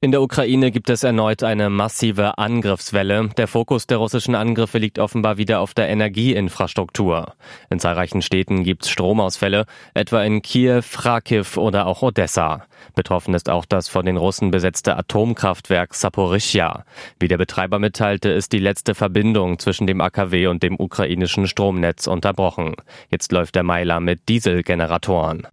In der Ukraine gibt es erneut eine massive Angriffswelle. Der Fokus der russischen Angriffe liegt offenbar wieder auf der Energieinfrastruktur. In zahlreichen Städten gibt es Stromausfälle, etwa in Kiew, Kharkiv oder auch Odessa. Betroffen ist auch das von den Russen besetzte Atomkraftwerk Saporischja. Wie der Betreiber mitteilte, ist die letzte Verbindung zwischen dem AKW und dem ukrainischen Stromnetz unterbrochen. Jetzt läuft der Meiler mit Dieselgeneratoren.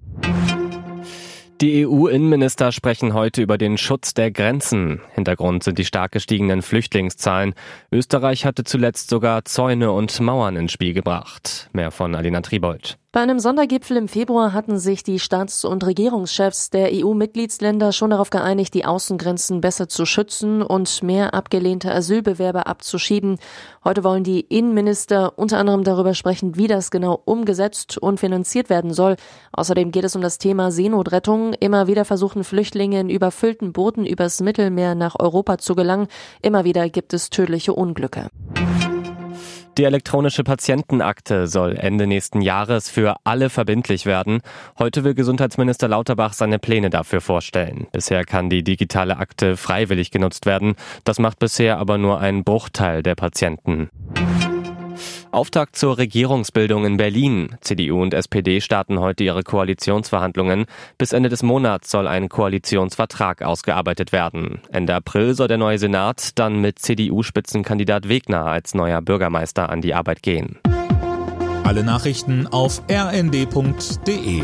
Die EU-Innenminister sprechen heute über den Schutz der Grenzen. Hintergrund sind die stark gestiegenen Flüchtlingszahlen. Österreich hatte zuletzt sogar Zäune und Mauern ins Spiel gebracht. Mehr von Alina Tribold. Bei einem Sondergipfel im Februar hatten sich die Staats- und Regierungschefs der EU-Mitgliedsländer schon darauf geeinigt, die Außengrenzen besser zu schützen und mehr abgelehnte Asylbewerber abzuschieben. Heute wollen die Innenminister unter anderem darüber sprechen, wie das genau umgesetzt und finanziert werden soll. Außerdem geht es um das Thema Seenotrettung. Immer wieder versuchen Flüchtlinge in überfüllten Booten übers Mittelmeer nach Europa zu gelangen. Immer wieder gibt es tödliche Unglücke. Die elektronische Patientenakte soll Ende nächsten Jahres für alle verbindlich werden. Heute will Gesundheitsminister Lauterbach seine Pläne dafür vorstellen. Bisher kann die digitale Akte freiwillig genutzt werden. Das macht bisher aber nur ein Bruchteil der Patienten. Auftakt zur Regierungsbildung in Berlin. CDU und SPD starten heute ihre Koalitionsverhandlungen. Bis Ende des Monats soll ein Koalitionsvertrag ausgearbeitet werden. Ende April soll der neue Senat dann mit CDU-Spitzenkandidat Wegner als neuer Bürgermeister an die Arbeit gehen. Alle Nachrichten auf rnd.de